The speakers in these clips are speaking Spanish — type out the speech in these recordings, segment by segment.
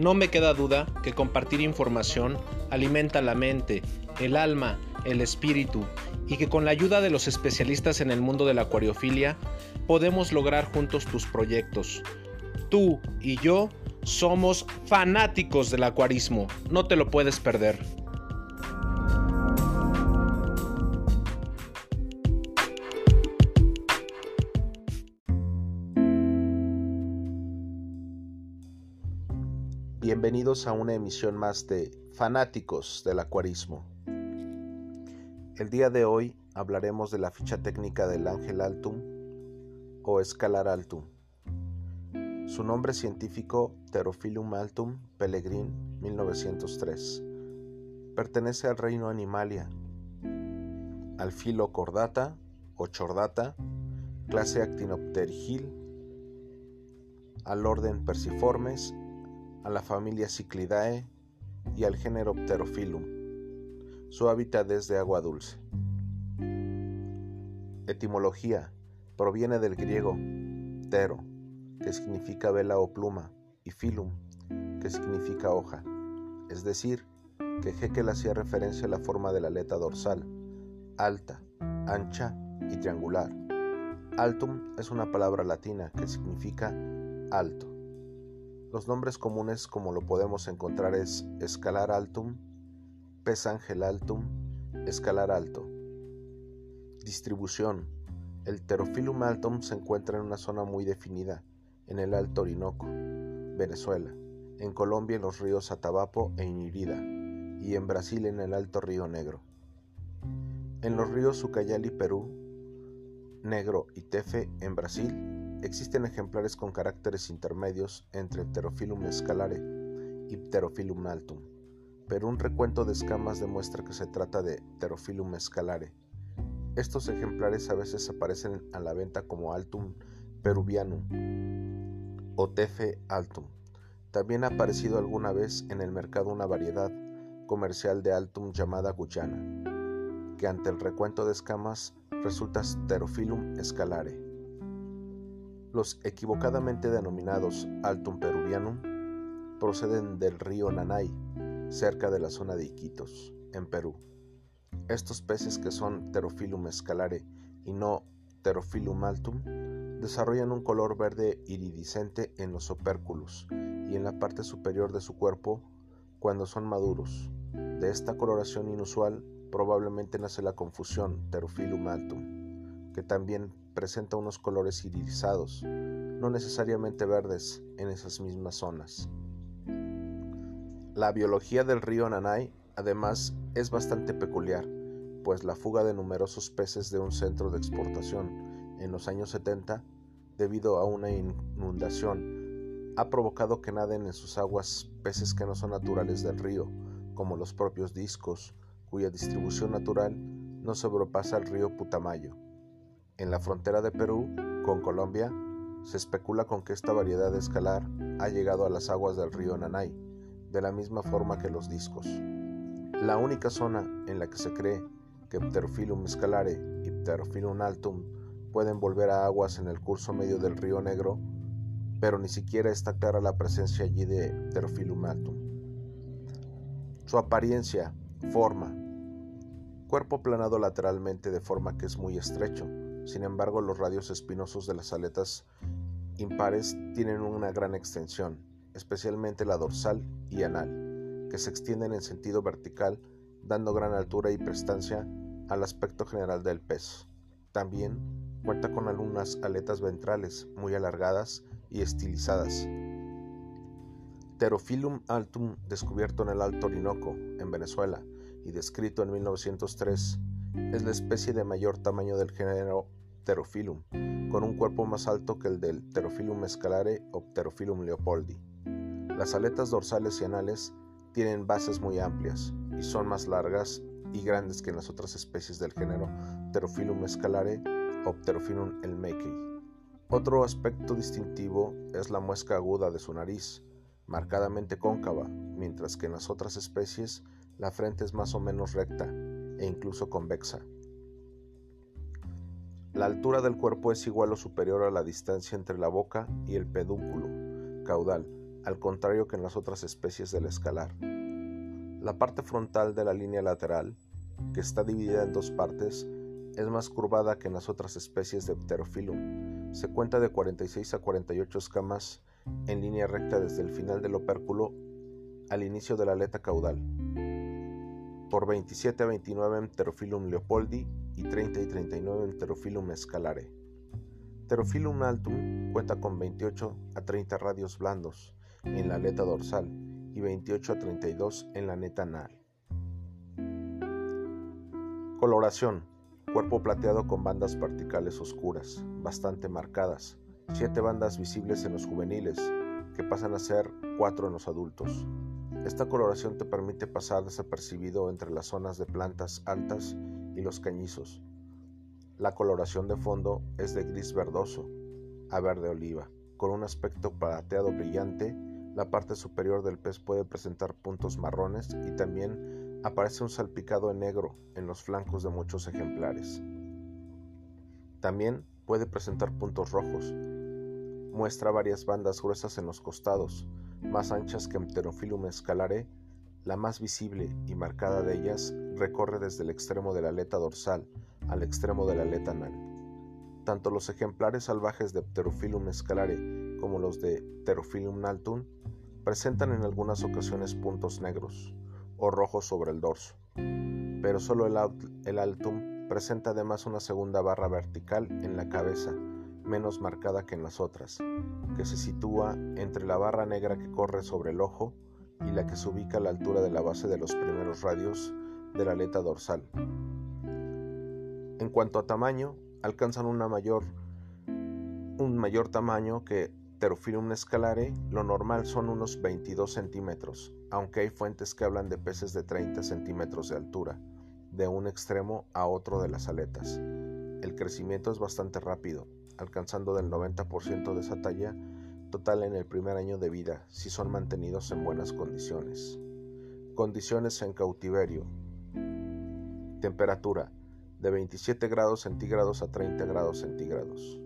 No me queda duda que compartir información alimenta la mente, el alma, el espíritu y que con la ayuda de los especialistas en el mundo de la acuariofilia podemos lograr juntos tus proyectos. Tú y yo somos fanáticos del acuarismo, no te lo puedes perder. Bienvenidos a una emisión más de Fanáticos del Acuarismo. El día de hoy hablaremos de la ficha técnica del Ángel Altum o Escalar Altum. Su nombre científico Pterophyllum altum Pellegrin 1903. Pertenece al reino Animalia, al filo Cordata o Chordata, clase Actinopterygil, al orden Persiformes, a la familia Cyclidae y al género Pterophyllum. Su hábitat es de agua dulce. Etimología proviene del griego tero que significa vela o pluma, y filum, que significa hoja, es decir, que Haeckel hacía referencia a la forma de la aleta dorsal, alta, ancha y triangular. Altum es una palabra latina que significa alto. Los nombres comunes como lo podemos encontrar es escalar altum, pez ángel altum, escalar alto. Distribución. El Pterophyllum altum se encuentra en una zona muy definida, en el Alto Orinoco, Venezuela, en Colombia en los ríos Atabapo e Inirida, y en Brasil en el Alto Río Negro. En los ríos Ucayali, Perú, Negro y Tefe en Brasil existen ejemplares con caracteres intermedios entre Pterophyllum escalare y Pterophyllum altum, pero un recuento de escamas demuestra que se trata de Pterophyllum escalare. Estos ejemplares a veces aparecen a la venta como Altum peruvianum o Tefe altum. También ha aparecido alguna vez en el mercado una variedad comercial de altum llamada Guyana, que ante el recuento de escamas resulta Pterophyllum escalare. Los equivocadamente denominados Altum peruvianum proceden del río Nanay, cerca de la zona de Iquitos, en Perú. Estos peces que son Pterophyllum escalare y no Pterophyllum altum desarrollan un color verde iridiscente en los opérculos y en la parte superior de su cuerpo cuando son maduros. De esta coloración inusual probablemente nace la confusión Pterophyllum altum, que también presenta unos colores irisados, no necesariamente verdes, en esas mismas zonas. La biología del río Nanay, además, es bastante peculiar, pues la fuga de numerosos peces de un centro de exportación en los años 70 debido a una inundación ha provocado que naden en sus aguas peces que no son naturales del río, como los propios discos, cuya distribución natural no sobrepasa el río Putamayo. En la frontera de Perú con Colombia, se especula con que esta variedad de escalar ha llegado a las aguas del río Nanay, de la misma forma que los discos. La única zona en la que se cree que Pterophyllum escalare y Pterophyllum altum pueden volver a aguas en el curso medio del río Negro, pero ni siquiera está clara la presencia allí de Pterophyllum altum. Su apariencia, forma, cuerpo planado lateralmente de forma que es muy estrecho, sin embargo los radios espinosos de las aletas impares tienen una gran extensión, especialmente la dorsal y anal, que se extienden en sentido vertical, dando gran altura y prestancia al aspecto general del pez. También Cuenta con algunas aletas ventrales muy alargadas y estilizadas. Pterophyllum altum, descubierto en el Alto Orinoco, en Venezuela, y descrito en 1903, es la especie de mayor tamaño del género Pterophyllum, con un cuerpo más alto que el del Pterophyllum escalare o Pterophyllum leopoldi. Las aletas dorsales y anales tienen bases muy amplias y son más largas y grandes que en las otras especies del género Pterophyllum escalare Opterophyllum elmekei. Otro aspecto distintivo es la muesca aguda de su nariz, marcadamente cóncava, mientras que en las otras especies la frente es más o menos recta e incluso convexa. La altura del cuerpo es igual o superior a la distancia entre la boca y el pedúnculo caudal, al contrario que en las otras especies del escalar. La parte frontal de la línea lateral, que está dividida en dos partes, es más curvada que en las otras especies de Pterophyllum. Se cuenta de 46 a 48 escamas en línea recta desde el final del opérculo al inicio de la aleta caudal, por 27 a 29 en Pterophyllum leopoldi y 30 y 39 en Pterophyllum scalare. Pterophyllum altum cuenta con 28 a 30 radios blandos en la aleta dorsal y 28 a 32 en la neta anal. Coloración Cuerpo plateado con bandas particales oscuras, bastante marcadas, siete bandas visibles en los juveniles, que pasan a ser cuatro en los adultos. Esta coloración te permite pasar desapercibido entre las zonas de plantas altas y los cañizos. La coloración de fondo es de gris verdoso a verde oliva, con un aspecto plateado brillante. La parte superior del pez puede presentar puntos marrones y también aparece un salpicado en negro en los flancos de muchos ejemplares. También puede presentar puntos rojos. Muestra varias bandas gruesas en los costados, más anchas que Pterophyllum scalare. La más visible y marcada de ellas recorre desde el extremo de la aleta dorsal al extremo de la aleta anal. Tanto los ejemplares salvajes de Pterophyllum scalare como los de Pterophyllum naltum presentan en algunas ocasiones puntos negros o rojo sobre el dorso, pero solo el, el altum presenta además una segunda barra vertical en la cabeza, menos marcada que en las otras, que se sitúa entre la barra negra que corre sobre el ojo y la que se ubica a la altura de la base de los primeros radios de la aleta dorsal. En cuanto a tamaño, alcanzan una mayor, un mayor tamaño que Pterophyllum scalare, lo normal son unos 22 centímetros, aunque hay fuentes que hablan de peces de 30 centímetros de altura, de un extremo a otro de las aletas. El crecimiento es bastante rápido, alcanzando del 90% de esa talla total en el primer año de vida si son mantenidos en buenas condiciones. Condiciones en cautiverio. Temperatura de 27 grados centígrados a 30 grados centígrados.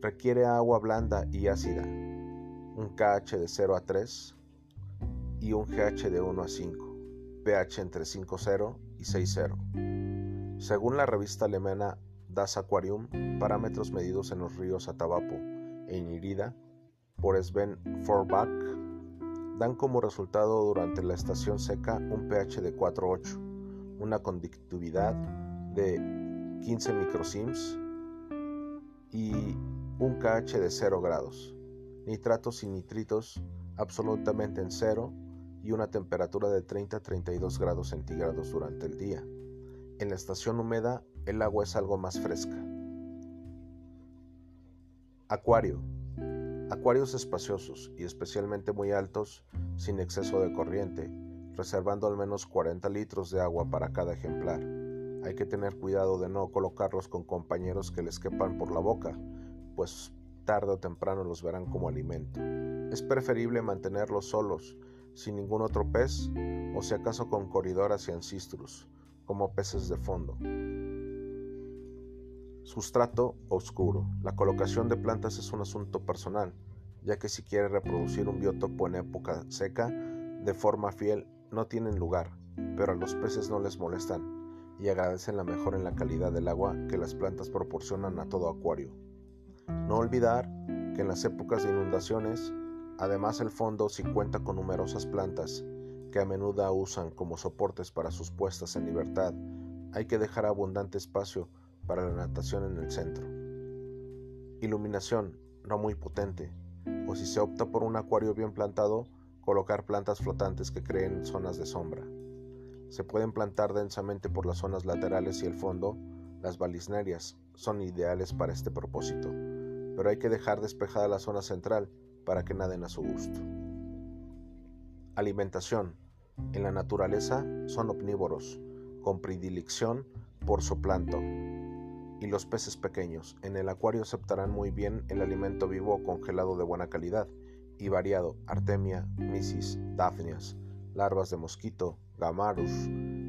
Requiere agua blanda y ácida, un KH de 0 a 3 y un GH de 1 a 5, pH entre 5.0 y 6.0. Según la revista alemana Das Aquarium, parámetros medidos en los ríos Atabapo e Inirida por Sven Forbach dan como resultado durante la estación seca un pH de 4.8, una conductividad de 15 microsims y un KH de 0 grados, nitratos y nitritos absolutamente en cero y una temperatura de 30 a 32 grados centígrados durante el día. En la estación húmeda el agua es algo más fresca. Acuario. Acuarios espaciosos y especialmente muy altos, sin exceso de corriente, reservando al menos 40 litros de agua para cada ejemplar. Hay que tener cuidado de no colocarlos con compañeros que les quepan por la boca, pues tarde o temprano los verán como alimento. Es preferible mantenerlos solos, sin ningún otro pez, o si acaso con coridoras y ancistrus, como peces de fondo. Sustrato oscuro. La colocación de plantas es un asunto personal, ya que si quiere reproducir un biotopo en época seca, de forma fiel, no tienen lugar, pero a los peces no les molestan y agradecen la mejora en la calidad del agua que las plantas proporcionan a todo acuario. No olvidar que en las épocas de inundaciones, además el fondo sí cuenta con numerosas plantas que a menudo usan como soportes para sus puestas en libertad, hay que dejar abundante espacio para la natación en el centro. Iluminación, no muy potente, o si se opta por un acuario bien plantado, colocar plantas flotantes que creen zonas de sombra. Se pueden plantar densamente por las zonas laterales y el fondo, las balisnerias son ideales para este propósito, pero hay que dejar despejada la zona central para que naden a su gusto. Alimentación. En la naturaleza son omnívoros, con predilección por zooplancton. Y los peces pequeños. En el acuario aceptarán muy bien el alimento vivo o congelado de buena calidad y variado, artemia, misis, daphnias, larvas de mosquito, gamarus,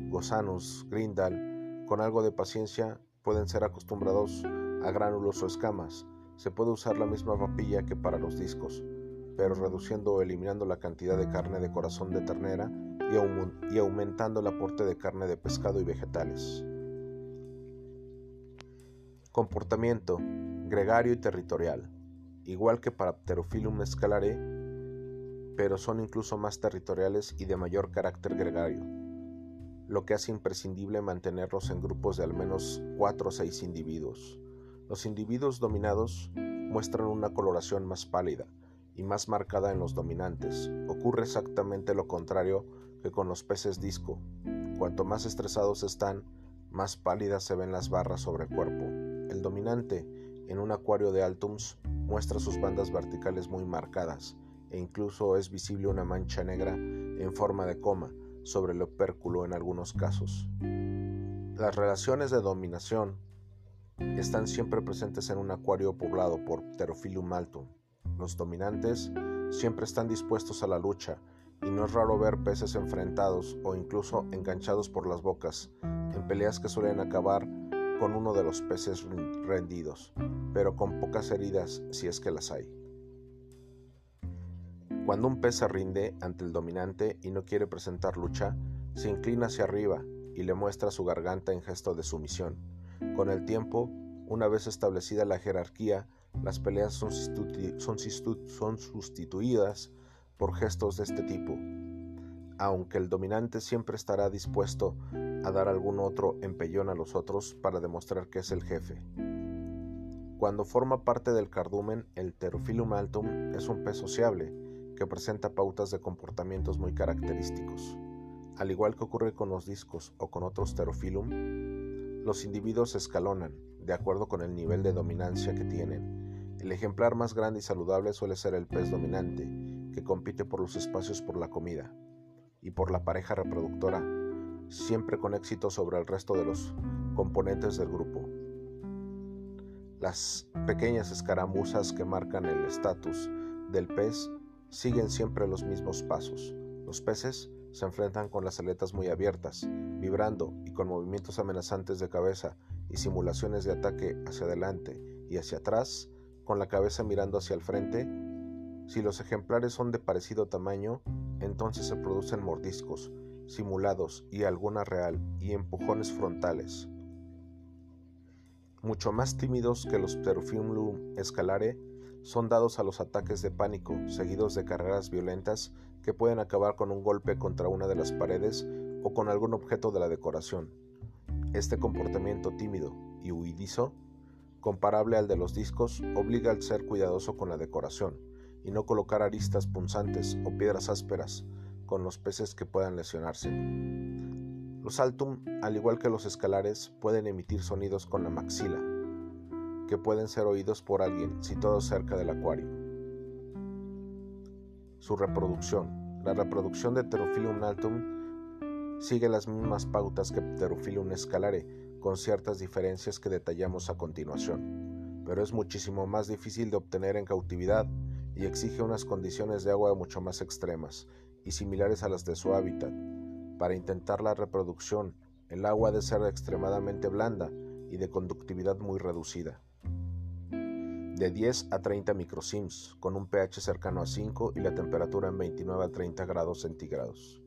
gosanus, grindal, con algo de paciencia pueden ser acostumbrados a gránulos o escamas. Se puede usar la misma papilla que para los discos. pero reduciendo o eliminando la cantidad de carne de corazón de ternera y, aumentando el aporte de carne de pescado y vegetales. Comportamiento gregario y territorial, igual que para Pterophyllum escalare, pero son incluso más territoriales y de mayor carácter gregario, lo que hace imprescindible mantenerlos en grupos de al menos 4 o 6 individuos. Los individuos dominados muestran una coloración más pálida y más marcada en los dominantes. Ocurre exactamente lo contrario que con los peces disco. Cuanto más estresados están, más pálidas se ven las barras sobre el cuerpo. El dominante, en un acuario de Altums, muestra sus bandas verticales muy marcadas e incluso es visible una mancha negra en forma de coma sobre el opérculo en algunos casos. Las relaciones de dominación están siempre presentes en un acuario poblado por Pterophyllum altum. Los dominantes siempre están dispuestos a la lucha y no es raro ver peces enfrentados o incluso enganchados por las bocas en peleas que suelen acabar con uno de los peces rendidos, pero con pocas heridas si es que las hay. Cuando un pez se rinde ante el dominante y no quiere presentar lucha, se inclina hacia arriba y le muestra su garganta en gesto de sumisión. Con el tiempo, una vez establecida la jerarquía, las peleas son, son sustituidas por gestos de este tipo, aunque el dominante siempre estará dispuesto a dar algún otro empellón a los otros para demostrar que es el jefe. Cuando forma parte del cardumen, el Pterophyllum altum es un pez sociable que presenta pautas de comportamientos muy característicos. Al igual que ocurre con los discos o con otros Pterophyllum, los individuos escalonan de acuerdo con el nivel de dominancia que tienen. El ejemplar más grande y saludable suele ser el pez dominante, que compite por los espacios por la comida y por la pareja reproductora, siempre con éxito sobre el resto de los componentes del grupo. Las pequeñas escaramuzas que marcan el estatus del pez siguen siempre los mismos pasos. Los peces se enfrentan con las aletas muy abiertas, vibrando y con movimientos amenazantes de cabeza y simulaciones de ataque hacia adelante y hacia atrás, con la cabeza mirando hacia el frente. Si los ejemplares son de parecido tamaño, entonces se producen mordiscos, simulados y alguna real, y empujones frontales. Mucho más tímidos que los Pterophyllum escalare, son dados a los ataques de pánico, seguidos de carreras violentas que pueden acabar con un golpe contra una de las paredes o con algún objeto de la decoración. Este comportamiento tímido y huidizo, comparable al de los discos, obliga al ser cuidadoso con la decoración y no colocar aristas punzantes o piedras ásperas con los peces que puedan lesionarse. Los altum, al igual que los escalares, pueden emitir sonidos con la maxila, que pueden ser oídos por alguien situados cerca del acuario. Su reproducción. La reproducción de Pterophyllum altum sigue las mismas pautas que Pterophyllum escalare, con ciertas diferencias que detallamos a continuación, pero es muchísimo más difícil de obtener en cautividad y exige unas condiciones de agua mucho más extremas y similares a las de su hábitat. Para intentar la reproducción, el agua debe ser extremadamente blanda y de conductividad muy reducida de 10 a 30 microsims, con un pH cercano a 5 y la temperatura en 29 a 30 grados centígrados.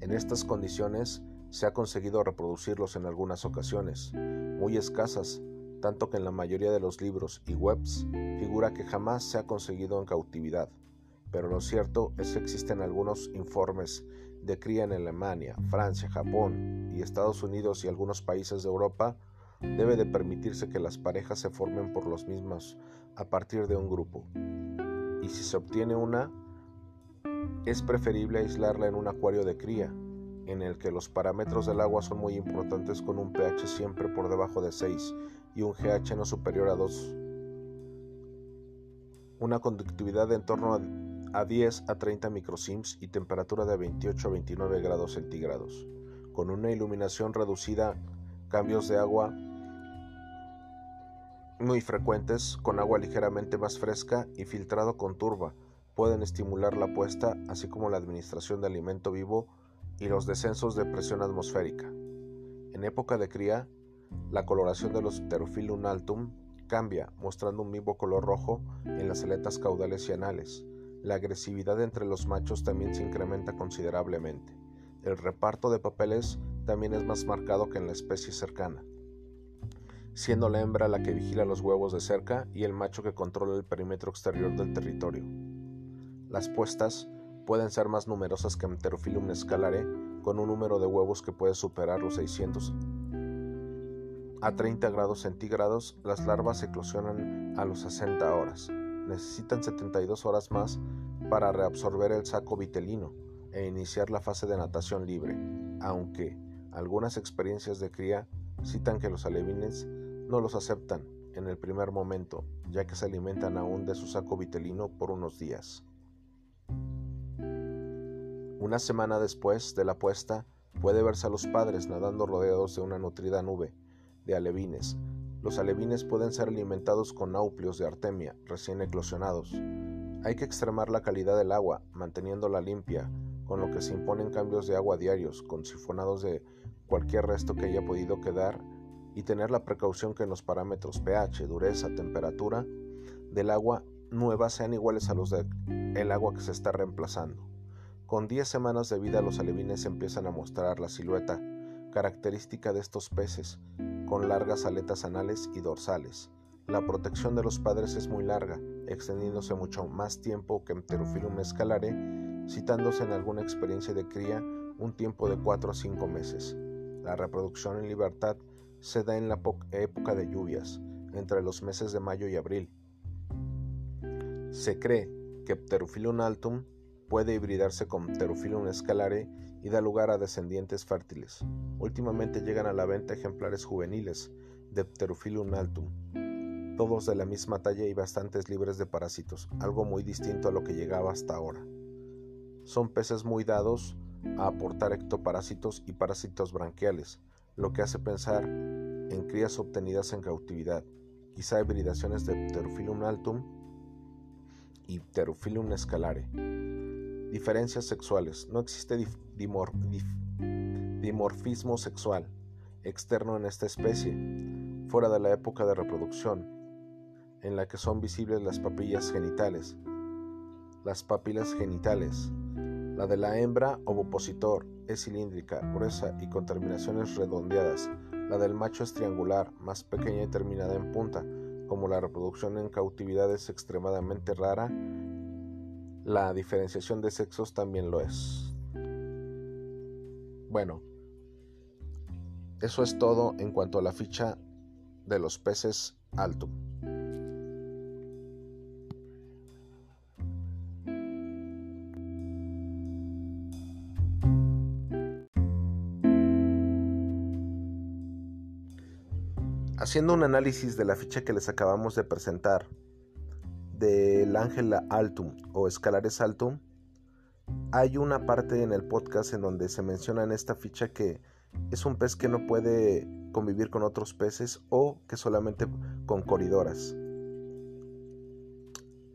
En estas condiciones se ha conseguido reproducirlos en algunas ocasiones, muy escasas, tanto que en la mayoría de los libros y webs figura que jamás se ha conseguido en cautividad, pero lo cierto es que existen algunos informes de cría en Alemania, Francia, Japón y Estados Unidos y algunos países de Europa debe de permitirse que las parejas se formen por los mismos a partir de un grupo. Y si se obtiene una, es preferible aislarla en un acuario de cría, en el que los parámetros del agua son muy importantes con un pH siempre por debajo de 6 y un GH no superior a 2. Una conductividad en torno a 10 a 30 microsims y temperatura de 28 a 29 grados centígrados, con una iluminación reducida, cambios de agua muy frecuentes con agua ligeramente más fresca y filtrado con turba pueden estimular la puesta así como la administración de alimento vivo y los descensos de presión atmosférica. En época de cría, la coloración de los Pterophyllum altum cambia, mostrando un vivo color rojo en las aletas caudales y anales, La agresividad entre los machos también se incrementa considerablemente. El reparto de papeles también es más marcado que en la especie cercana, siendo la hembra la que vigila los huevos de cerca y el macho que controla el perímetro exterior del territorio. Las puestas pueden ser más numerosas que Pterophyllum scalare, con un número de huevos que puede superar los 600. A 30 grados centígrados, las larvas eclosionan a los 60 horas. Necesitan 72 horas más para reabsorber el saco vitelino e iniciar la fase de natación libre, aunque algunas experiencias de cría citan que los alevines no los aceptan en el primer momento, ya que se alimentan aún de su saco vitelino por unos días. Una semana después de la puesta, puede verse a los padres nadando rodeados de una nutrida nube de alevines. Los alevines pueden ser alimentados con nauplios de artemia recién eclosionados. Hay que extremar la calidad del agua, manteniéndola limpia, con lo que se imponen cambios de agua diarios, con sifonados de cualquier resto que haya podido quedar y tener la precaución que los parámetros pH, dureza, temperatura del agua nueva sean iguales a los del agua que se está reemplazando. Con 10 semanas de vida los alevines empiezan a mostrar la silueta característica de estos peces, con largas aletas anales y dorsales. La protección de los padres es muy larga, extendiéndose mucho más tiempo que Pterophyllum scalare, citándose en alguna experiencia de cría un tiempo de 4 a 5 meses. La reproducción en libertad se da en la época de lluvias, entre los meses de mayo y abril. Se cree que Pterophyllum altum puede hibridarse con Pterophyllum scalare y da lugar a descendientes fértiles. Últimamente llegan a la venta ejemplares juveniles de Pterophyllum altum, todos de la misma talla y bastantes libres de parásitos, algo muy distinto a lo que llegaba hasta ahora. Son peces muy dados a aportar ectoparásitos y parásitos branquiales, lo que hace pensar en crías obtenidas en cautividad, quizá hibridaciones de Pterophyllum altum y Pterophyllum scalare. Diferencias sexuales. No existe dimorfismo sexual externo en esta especie, fuera de la época de reproducción, en la que son visibles las papillas genitales. Las papilas genitales. La de la hembra ovopositor es cilíndrica, gruesa y con terminaciones redondeadas. La del macho es triangular, más pequeña y terminada en punta. Como la reproducción en cautividad es extremadamente rara, la diferenciación de sexos también lo es. Bueno, eso es todo en cuanto a la ficha de los peces alto. Haciendo un análisis de la ficha que les acabamos de presentar, del Ángela Altum o Escalares Altum, hay una parte en el podcast en donde se menciona en esta ficha que es un pez que no puede convivir con otros peces o que solamente con coridoras.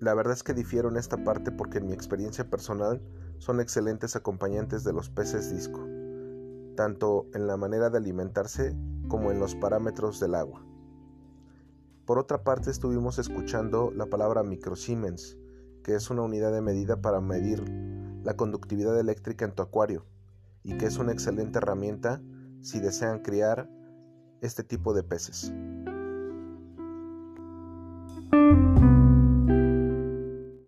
La verdad es que difiero en esta parte porque en mi experiencia personal son excelentes acompañantes de los peces disco, tanto en la manera de alimentarse como en los parámetros del agua. Por otra parte, estuvimos escuchando la palabra microsiemens, que es una unidad de medida para medir la conductividad eléctrica en tu acuario y que es una excelente herramienta si desean criar este tipo de peces.